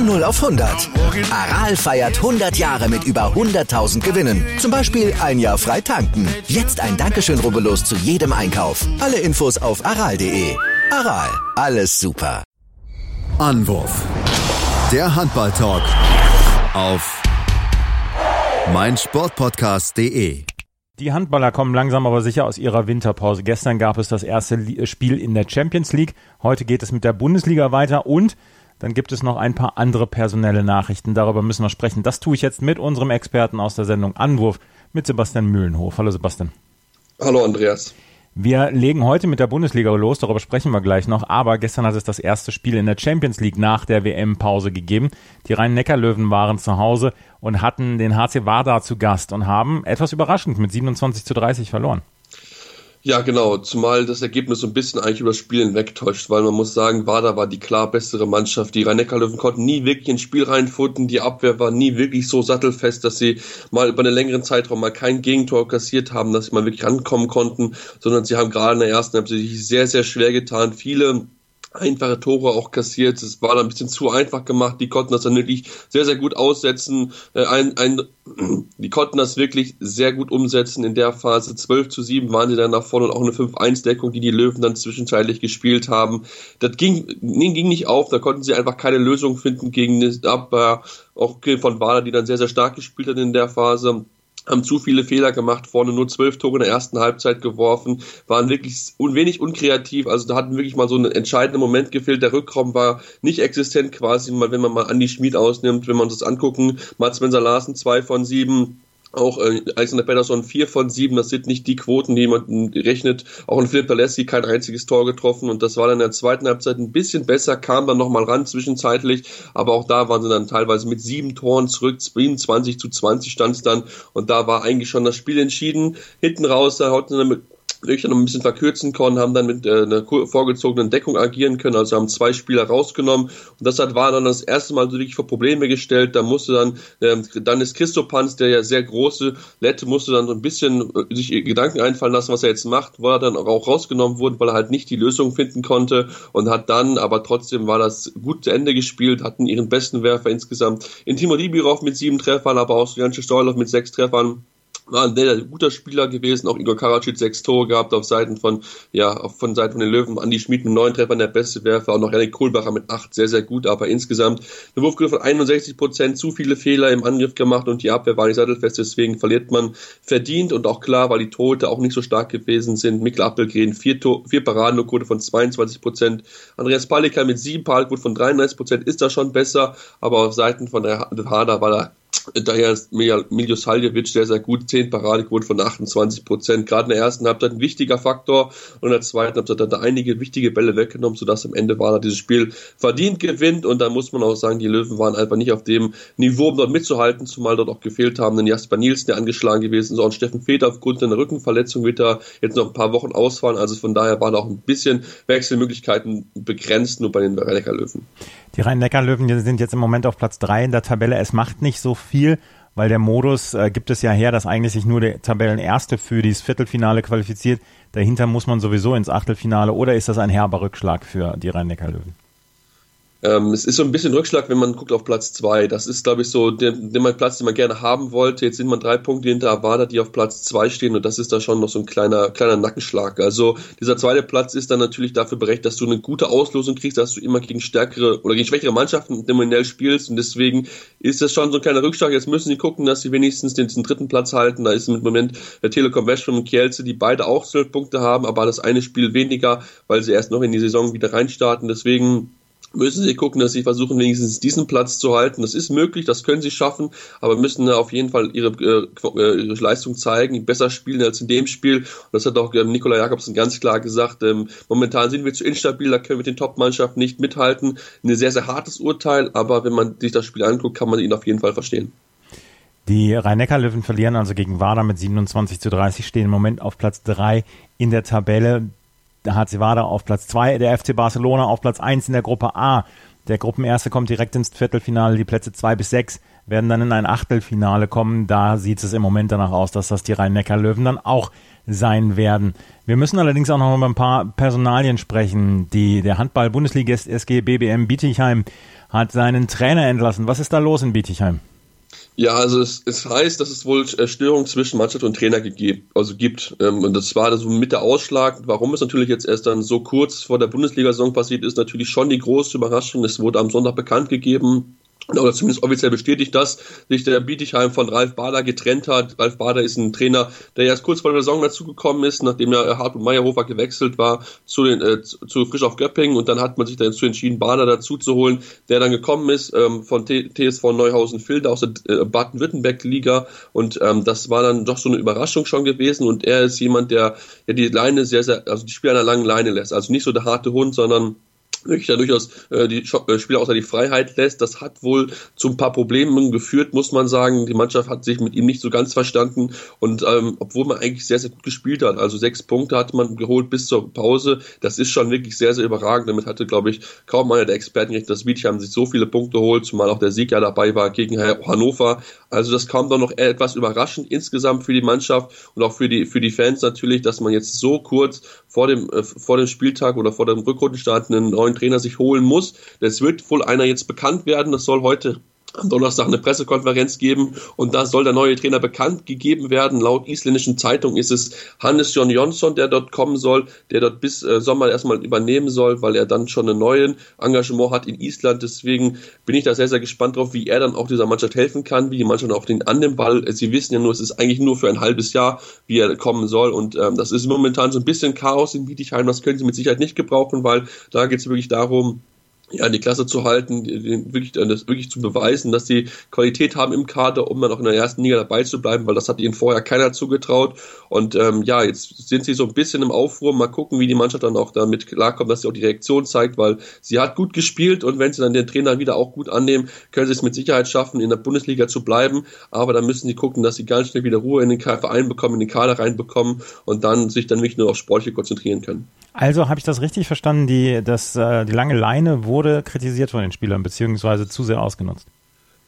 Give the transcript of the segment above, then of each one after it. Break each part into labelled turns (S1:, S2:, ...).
S1: Von 0 auf 100. Aral feiert 100 Jahre mit über 100.000 Gewinnen. Zum Beispiel ein Jahr frei tanken. Jetzt ein Dankeschön, rubbellos zu jedem Einkauf. Alle Infos auf aral.de. Aral, alles super.
S2: Anwurf. Der Handball-Talk auf meinsportpodcast.de.
S3: Die Handballer kommen langsam aber sicher aus ihrer Winterpause. Gestern gab es das erste Spiel in der Champions League. Heute geht es mit der Bundesliga weiter und dann gibt es noch ein paar andere personelle Nachrichten. Darüber müssen wir sprechen. Das tue ich jetzt mit unserem Experten aus der Sendung Anwurf, mit Sebastian Mühlenhof. Hallo Sebastian.
S4: Hallo Andreas.
S3: Wir legen heute mit der Bundesliga los, darüber sprechen wir gleich noch. Aber gestern hat es das erste Spiel in der Champions League nach der WM-Pause gegeben. Die Rhein-Neckar-Löwen waren zu Hause und hatten den HC Wada zu Gast und haben etwas überraschend mit 27 zu 30 verloren.
S4: Ja, genau, zumal das Ergebnis so ein bisschen eigentlich über das Spiel hinwegtäuscht, weil man muss sagen, Wada war die klar bessere Mannschaft. Die rhein löwen konnten nie wirklich ins Spiel reinfunden, die Abwehr war nie wirklich so sattelfest, dass sie mal über einen längeren Zeitraum mal kein Gegentor kassiert haben, dass sie mal wirklich rankommen konnten, sondern sie haben gerade in der ersten Halbzeit sehr, sehr schwer getan. Viele einfache Tore auch kassiert. Es war dann ein bisschen zu einfach gemacht. Die konnten das dann wirklich sehr, sehr gut aussetzen. Äh, ein, ein, die konnten das wirklich sehr gut umsetzen in der Phase. 12 zu 7 waren sie dann nach vorne und auch eine 5-1-Deckung, die die Löwen dann zwischenzeitlich gespielt haben. Das ging, ging nicht auf. Da konnten sie einfach keine Lösung finden gegen das Abwehr. Auch von Wahler, die dann sehr, sehr stark gespielt hat in der Phase haben zu viele Fehler gemacht, vorne nur zwölf Tore in der ersten Halbzeit geworfen, waren wirklich un wenig unkreativ, also da hatten wirklich mal so einen entscheidenden Moment gefehlt, der Rückraum war nicht existent quasi, wenn man mal Andi Schmid ausnimmt, wenn man uns das angucken, Mats Menser Larsen zwei von sieben, auch äh, Alexander Pedersen 4 von 7, das sind nicht die Quoten, die man rechnet. Auch ein Philipp Alessi kein einziges Tor getroffen und das war dann in der zweiten Halbzeit ein bisschen besser, kam dann nochmal ran zwischenzeitlich, aber auch da waren sie dann teilweise mit sieben Toren zurück, 27 zu 20 stand es dann und da war eigentlich schon das Spiel entschieden. Hinten raus, da hatten sie noch ein bisschen verkürzen können, haben dann mit äh, einer vorgezogenen Deckung agieren können, also haben zwei Spieler rausgenommen. Und das hat, war dann das erste Mal so wirklich vor Probleme gestellt, da musste dann, äh, dann ist Christopanz, der ja sehr große Lette, musste dann so ein bisschen äh, sich Gedanken einfallen lassen, was er jetzt macht, wo er dann auch rausgenommen wurde, weil er halt nicht die Lösung finden konnte und hat dann, aber trotzdem war das gut zu Ende gespielt, hatten ihren besten Werfer insgesamt in Timo Libirov mit sieben Treffern, aber auch Janče Stoilov mit sechs Treffern war ein sehr, guter Spieler gewesen, auch Igor Karacic sechs Tore gehabt auf Seiten von, ja, von Seiten von den Löwen, Andi Schmid mit neun Treffern der beste Werfer. Und noch Janik Kohlbacher mit acht, sehr, sehr gut, aber insgesamt eine Wurfquote von 61 Prozent, zu viele Fehler im Angriff gemacht und die Abwehr war nicht sattelfest, deswegen verliert man verdient und auch klar, weil die Tote auch nicht so stark gewesen sind. Mikkel Appelgren, vier, vier Paraden, Quote von 22 Prozent. Andreas Palika mit sieben Paradenquote von 33 Prozent ist da schon besser, aber auf Seiten von der Hader war da Daher ist Miljo Saljevic sehr, sehr gut. 10 Paradequote von 28 Prozent. Gerade in der ersten Halbzeit ein wichtiger Faktor. Und in der zweiten Halbzeit hat er einige wichtige Bälle weggenommen, sodass am Ende war er dieses Spiel verdient gewinnt. Und da muss man auch sagen, die Löwen waren einfach nicht auf dem Niveau, um dort mitzuhalten, zumal dort auch gefehlt haben. Denn Jasper Nielsen, der angeschlagen gewesen ist, und Steffen Feter aufgrund einer Rückenverletzung wird er jetzt noch ein paar Wochen ausfallen. Also von daher waren auch ein bisschen Wechselmöglichkeiten begrenzt, nur bei den Rhein-Neckar Löwen.
S3: Die Rhein-Neckar-Löwen sind jetzt im Moment auf Platz drei in der Tabelle. Es macht nicht so viel, weil der Modus äh, gibt es ja her, dass eigentlich sich nur der Tabellenerste für dieses Viertelfinale qualifiziert. Dahinter muss man sowieso ins Achtelfinale oder ist das ein herber Rückschlag für die Rhein-Neckar-Löwen?
S4: Ähm, es ist so ein bisschen Rückschlag, wenn man guckt auf Platz zwei. Das ist, glaube ich, so der, der Platz, den man gerne haben wollte. Jetzt sind man drei Punkte hinter Avada, die auf Platz zwei stehen und das ist da schon noch so ein kleiner, kleiner Nackenschlag. Also dieser zweite Platz ist dann natürlich dafür berechtigt, dass du eine gute Auslosung kriegst, dass du immer gegen stärkere oder gegen schwächere Mannschaften nominell spielst und deswegen ist das schon so ein kleiner Rückschlag. Jetzt müssen sie gucken, dass sie wenigstens den, den dritten Platz halten. Da ist im Moment der Telekom Westrum und Kielce, die beide auch zwölf Punkte haben, aber das eine Spiel weniger, weil sie erst noch in die Saison wieder reinstarten. Deswegen müssen sie gucken, dass sie versuchen, wenigstens diesen Platz zu halten. Das ist möglich, das können sie schaffen, aber müssen auf jeden Fall ihre, äh, ihre Leistung zeigen, besser spielen als in dem Spiel. Und das hat auch ähm, Nikola Jakobsen ganz klar gesagt. Ähm, momentan sind wir zu instabil, da können wir mit den Top-Mannschaften nicht mithalten. Ein sehr, sehr hartes Urteil, aber wenn man sich das Spiel anguckt, kann man ihn auf jeden Fall verstehen.
S3: Die Rhein-Neckar-Löwen verlieren also gegen Wader mit 27 zu 30, stehen im Moment auf Platz 3 in der Tabelle der HC Wada auf Platz 2, der FC Barcelona auf Platz 1 in der Gruppe A. Der Gruppenerste kommt direkt ins Viertelfinale, die Plätze 2 bis 6 werden dann in ein Achtelfinale kommen. Da sieht es im Moment danach aus, dass das die Rhein-Neckar-Löwen dann auch sein werden. Wir müssen allerdings auch noch über ein paar Personalien sprechen. Die, der Handball-Bundesligist SG BBM Bietigheim hat seinen Trainer entlassen. Was ist da los in Bietigheim?
S4: Ja, also es, es heißt, dass es wohl äh, Störungen zwischen Mannschaft und Trainer gegeben, also gibt. Ähm, und das war so mit der Ausschlag. Warum es natürlich jetzt erst dann so kurz vor der Bundesliga-Saison passiert ist, natürlich schon die große Überraschung. Es wurde am Sonntag bekannt gegeben, oder zumindest offiziell bestätigt, dass sich der Bietigheim von Ralf Bader getrennt hat. Ralf Bader ist ein Trainer, der erst kurz vor der Saison dazugekommen ist, nachdem ja Hartmut Meyerhofer gewechselt war zu, den, äh, zu Frisch auf Göppingen und dann hat man sich dazu entschieden, Bader dazu zu holen, der dann gekommen ist ähm, von T TSV Neuhausen-Filde aus der äh, Baden-Württemberg-Liga und ähm, das war dann doch so eine Überraschung schon gewesen und er ist jemand, der ja die Leine sehr, sehr, also die Spieler einer langen Leine lässt. Also nicht so der harte Hund, sondern da durchaus äh, die äh, Spieler außer die Freiheit lässt. Das hat wohl zu ein paar Problemen geführt, muss man sagen. Die Mannschaft hat sich mit ihm nicht so ganz verstanden und ähm, obwohl man eigentlich sehr, sehr gut gespielt hat, also sechs Punkte hat man geholt bis zur Pause, das ist schon wirklich sehr, sehr überragend. Damit hatte, glaube ich, kaum einer der Experten recht, dass Wiedheim sich so viele Punkte holt, zumal auch der Sieg ja dabei war gegen Hannover. Also das kam dann noch etwas überraschend insgesamt für die Mannschaft und auch für die, für die Fans natürlich, dass man jetzt so kurz vor dem, äh, vor dem Spieltag oder vor dem Rückrundenstart einen neuen Trainer sich holen muss. Es wird wohl einer jetzt bekannt werden. Das soll heute am Donnerstag eine Pressekonferenz geben und da soll der neue Trainer bekannt gegeben werden. Laut isländischen Zeitung ist es Hannes John Jonsson, der dort kommen soll, der dort bis äh, Sommer erstmal übernehmen soll, weil er dann schon ein neues Engagement hat in Island. Deswegen bin ich da sehr, sehr gespannt drauf, wie er dann auch dieser Mannschaft helfen kann, wie die Mannschaft auch den annimmt, weil äh, sie wissen ja nur, es ist eigentlich nur für ein halbes Jahr, wie er kommen soll und ähm, das ist momentan so ein bisschen Chaos in Bietigheim. Das können sie mit Sicherheit nicht gebrauchen, weil da geht es wirklich darum, ja, die Klasse zu halten, wirklich, das wirklich zu beweisen, dass sie Qualität haben im Kader, um dann auch in der ersten Liga dabei zu bleiben, weil das hat ihnen vorher keiner zugetraut. Und ähm, ja, jetzt sind sie so ein bisschen im Aufruhr. Mal gucken, wie die Mannschaft dann auch damit klarkommt, dass sie auch die Reaktion zeigt, weil sie hat gut gespielt und wenn sie dann den Trainer wieder auch gut annehmen, können sie es mit Sicherheit schaffen, in der Bundesliga zu bleiben. Aber dann müssen sie gucken, dass sie ganz schnell wieder Ruhe in den Verein bekommen, in den Kader reinbekommen und dann sich dann nicht nur auf Sportliche konzentrieren können.
S3: Also habe ich das richtig verstanden, die, das, äh, die lange Leine wurde kritisiert von den Spielern, beziehungsweise zu sehr ausgenutzt.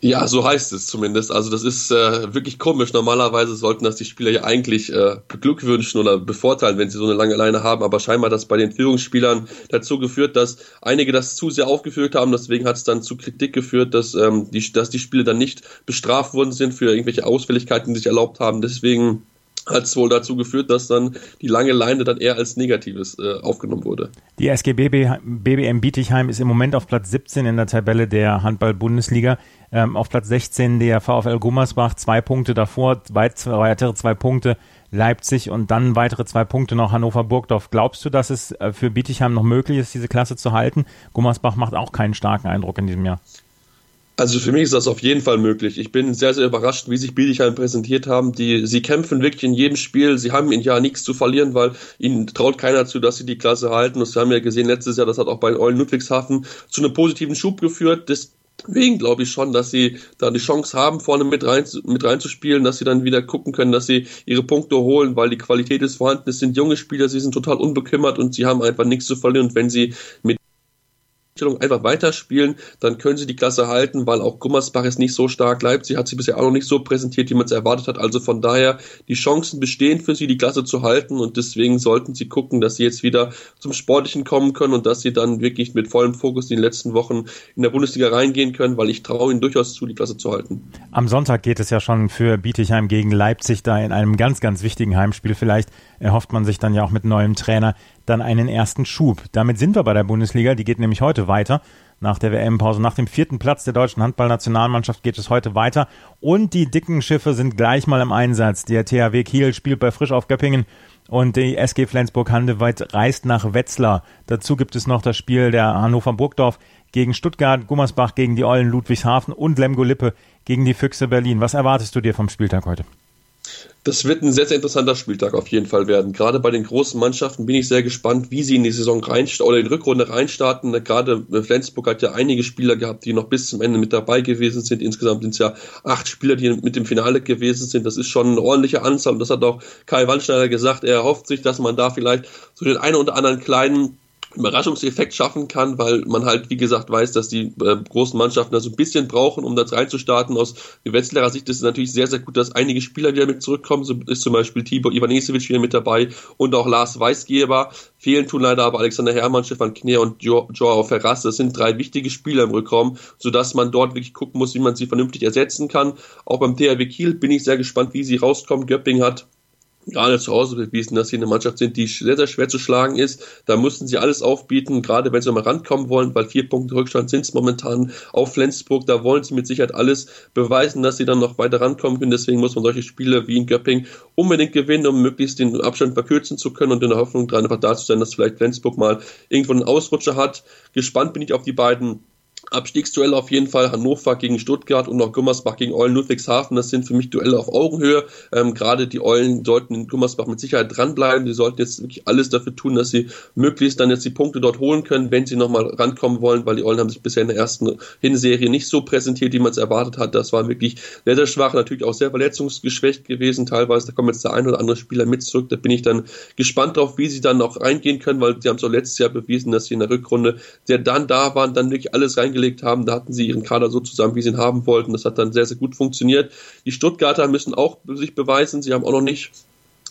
S4: Ja, so heißt es zumindest. Also das ist äh, wirklich komisch. Normalerweise sollten das die Spieler ja eigentlich äh, beglückwünschen oder bevorteilen, wenn sie so eine lange Leine haben. Aber scheinbar hat das bei den Führungsspielern dazu geführt, dass einige das zu sehr aufgeführt haben. Deswegen hat es dann zu Kritik geführt, dass, ähm, die, dass die Spieler dann nicht bestraft worden sind für irgendwelche Ausfälligkeiten, die sich erlaubt haben. Deswegen hat es wohl dazu geführt, dass dann die lange Leine dann eher als Negatives äh, aufgenommen wurde.
S3: Die SG BBM Bietigheim ist im Moment auf Platz 17 in der Tabelle der Handball-Bundesliga. Ähm, auf Platz 16 der VfL Gummersbach, zwei Punkte davor, weitere zwei Punkte Leipzig und dann weitere zwei Punkte noch Hannover-Burgdorf. Glaubst du, dass es äh, für Bietigheim noch möglich ist, diese Klasse zu halten? Gummersbach macht auch keinen starken Eindruck in diesem Jahr.
S4: Also für mich ist das auf jeden Fall möglich. Ich bin sehr, sehr überrascht, wie sich Bietigheim präsentiert haben. Die, sie kämpfen wirklich in jedem Spiel. Sie haben in Jahr nichts zu verlieren, weil ihnen traut keiner zu, dass sie die Klasse halten. Das haben wir ja gesehen letztes Jahr. Das hat auch bei Eulen Ludwigshafen zu einem positiven Schub geführt. Deswegen glaube ich schon, dass sie da die Chance haben, vorne mit rein, mit reinzuspielen, dass sie dann wieder gucken können, dass sie ihre Punkte holen, weil die Qualität ist vorhanden. Es sind junge Spieler, sie sind total unbekümmert und sie haben einfach nichts zu verlieren. Und wenn sie mit einfach weiterspielen, dann können sie die Klasse halten, weil auch Gummersbach ist nicht so stark. Leipzig hat sie bisher auch noch nicht so präsentiert, wie man es erwartet hat. Also von daher, die Chancen bestehen für sie, die Klasse zu halten und deswegen sollten sie gucken, dass sie jetzt wieder zum Sportlichen kommen können und dass sie dann wirklich mit vollem Fokus in den letzten Wochen in der Bundesliga reingehen können, weil ich traue ihnen durchaus zu, die Klasse zu halten.
S3: Am Sonntag geht es ja schon für Bietigheim gegen Leipzig da in einem ganz, ganz wichtigen Heimspiel. Vielleicht erhofft man sich dann ja auch mit neuem Trainer dann einen ersten Schub. Damit sind wir bei der Bundesliga, die geht nämlich heute weiter. Nach der WM-Pause, nach dem vierten Platz der deutschen Handballnationalmannschaft geht es heute weiter. Und die dicken Schiffe sind gleich mal im Einsatz. Der THW Kiel spielt bei Frisch auf Göppingen und die SG Flensburg-Handewitt reist nach Wetzlar. Dazu gibt es noch das Spiel der Hannover Burgdorf gegen Stuttgart, Gummersbach gegen die Eulen Ludwigshafen und Lemgo Lippe gegen die Füchse Berlin. Was erwartest du dir vom Spieltag heute?
S4: Das wird ein sehr, sehr interessanter Spieltag auf jeden Fall werden. Gerade bei den großen Mannschaften bin ich sehr gespannt, wie sie in die Saison reinstarten oder in die Rückrunde reinstarten. Gerade Flensburg hat ja einige Spieler gehabt, die noch bis zum Ende mit dabei gewesen sind. Insgesamt sind es ja acht Spieler, die mit dem Finale gewesen sind. Das ist schon eine ordentliche Anzahl. Und das hat auch Kai Wandschneider gesagt. Er hofft sich, dass man da vielleicht so den einen oder anderen kleinen Überraschungseffekt schaffen kann, weil man halt, wie gesagt, weiß, dass die äh, großen Mannschaften da so ein bisschen brauchen, um das reinzustarten. Aus Wetzlarer Sicht ist es natürlich sehr, sehr gut, dass einige Spieler wieder mit zurückkommen. So ist zum Beispiel Tibor Ivanisevic wieder mit dabei und auch Lars Weisgeber. Fehlen tun leider aber Alexander Herrmann, Stefan Kner und jo Joao Ferraz. Das sind drei wichtige Spieler im Rückraum, sodass man dort wirklich gucken muss, wie man sie vernünftig ersetzen kann. Auch beim THW Kiel bin ich sehr gespannt, wie sie rauskommen. Göpping hat gerade zu Hause bewiesen, dass sie eine Mannschaft sind, die sehr, sehr schwer zu schlagen ist. Da mussten sie alles aufbieten, gerade wenn sie mal rankommen wollen, weil vier Punkte Rückstand sind es momentan auf Flensburg. Da wollen sie mit Sicherheit alles beweisen, dass sie dann noch weiter rankommen können. Deswegen muss man solche Spiele wie in Göpping unbedingt gewinnen, um möglichst den Abstand verkürzen zu können und in der Hoffnung dran einfach da zu sein, dass vielleicht Flensburg mal irgendwo einen Ausrutscher hat. Gespannt bin ich auf die beiden Abstiegsduell auf jeden Fall Hannover gegen Stuttgart und noch Gummersbach gegen Eulen Ludwigshafen. Das sind für mich Duelle auf Augenhöhe. Ähm, Gerade die Eulen sollten in Gummersbach mit Sicherheit dranbleiben. Sie sollten jetzt wirklich alles dafür tun, dass sie möglichst dann jetzt die Punkte dort holen können, wenn sie nochmal rankommen wollen, weil die Eulen haben sich bisher in der ersten Hinserie nicht so präsentiert, wie man es erwartet hat. Das war wirklich sehr, sehr schwach, natürlich auch sehr verletzungsgeschwächt gewesen teilweise. Da kommen jetzt der ein oder andere Spieler mit zurück. Da bin ich dann gespannt drauf, wie sie dann noch reingehen können, weil sie haben es auch letztes Jahr bewiesen, dass sie in der Rückrunde sehr dann da waren, dann wirklich alles reingelegt haben. Da hatten sie ihren Kader so zusammen, wie sie ihn haben wollten. Das hat dann sehr, sehr gut funktioniert. Die Stuttgarter müssen auch sich beweisen. Sie haben auch noch nicht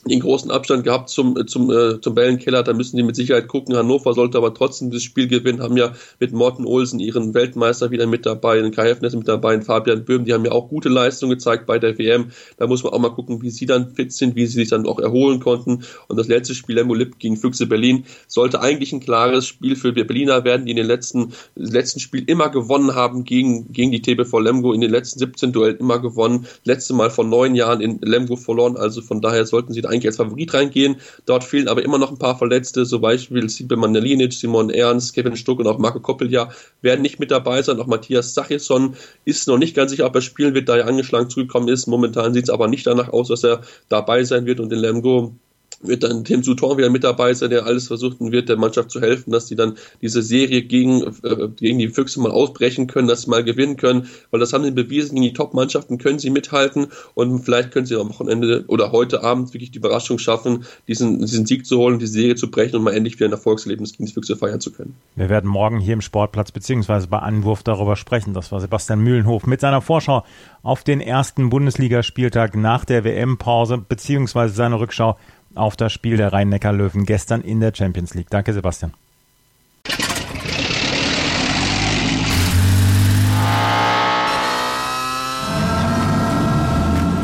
S4: den großen Abstand gehabt zum, äh, zum, äh, zum Bellenkeller. Da müssen die mit Sicherheit gucken. Hannover sollte aber trotzdem das Spiel gewinnen, haben ja mit Morten Olsen ihren Weltmeister wieder mit dabei, den Kai Heffner ist mit dabei, den Fabian Böhm, die haben ja auch gute Leistungen gezeigt bei der WM. Da muss man auch mal gucken, wie sie dann fit sind, wie sie sich dann auch erholen konnten. Und das letzte Spiel, Lemmo Lipp gegen Füchse Berlin, sollte eigentlich ein klares Spiel für wir Berliner werden, die in den letzten, letzten Spiel immer gewonnen haben gegen, gegen die TBV Lemgo, in den letzten 17 Duellen immer gewonnen. Letzte Mal vor neun Jahren in Lemgo verloren, also von daher sollten sie da eigentlich als Favorit reingehen. Dort fehlen aber immer noch ein paar Verletzte, so Beispiel Sipe Mandelinic, Simon Ernst, Kevin Stuck und auch Marco Koppelja werden nicht mit dabei sein. Auch Matthias Sachisson ist noch nicht ganz sicher, ob er spielen wird, da er angeschlagen zurückgekommen ist. Momentan sieht es aber nicht danach aus, dass er dabei sein wird und in Lemgo wird dann Tim Souton wieder mit dabei sein, der alles versuchen wird, der Mannschaft zu helfen, dass sie dann diese Serie gegen, äh, gegen die Füchse mal ausbrechen können, dass sie mal gewinnen können, weil das haben sie bewiesen, gegen die Top-Mannschaften können sie mithalten und vielleicht können sie am Wochenende oder heute Abend wirklich die Überraschung schaffen, diesen, diesen Sieg zu holen, die Serie zu brechen und mal endlich wieder ein Erfolgserlebnis gegen die Füchse feiern zu können.
S3: Wir werden morgen hier im Sportplatz beziehungsweise bei Anwurf darüber sprechen. Das war Sebastian Mühlenhof mit seiner Vorschau auf den ersten Bundesligaspieltag nach der WM-Pause beziehungsweise seine Rückschau auf das Spiel der Rhein-Neckar-Löwen gestern in der Champions League. Danke, Sebastian.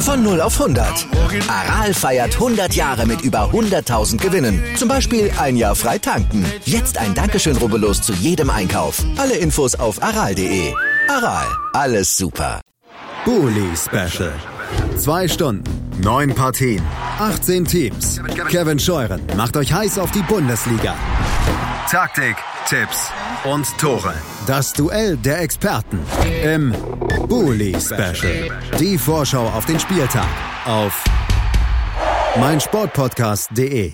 S1: Von 0 auf 100. Aral feiert 100 Jahre mit über 100.000 Gewinnen. Zum Beispiel ein Jahr frei tanken. Jetzt ein Dankeschön, rubbellos zu jedem Einkauf. Alle Infos auf aral.de. Aral, alles super.
S2: Bully Special. Zwei Stunden, neun Partien, 18 Teams. Kevin Scheuren macht euch heiß auf die Bundesliga. Taktik, Tipps und Tore. Das Duell der Experten im Bully Special. Die Vorschau auf den Spieltag auf meinsportpodcast.de.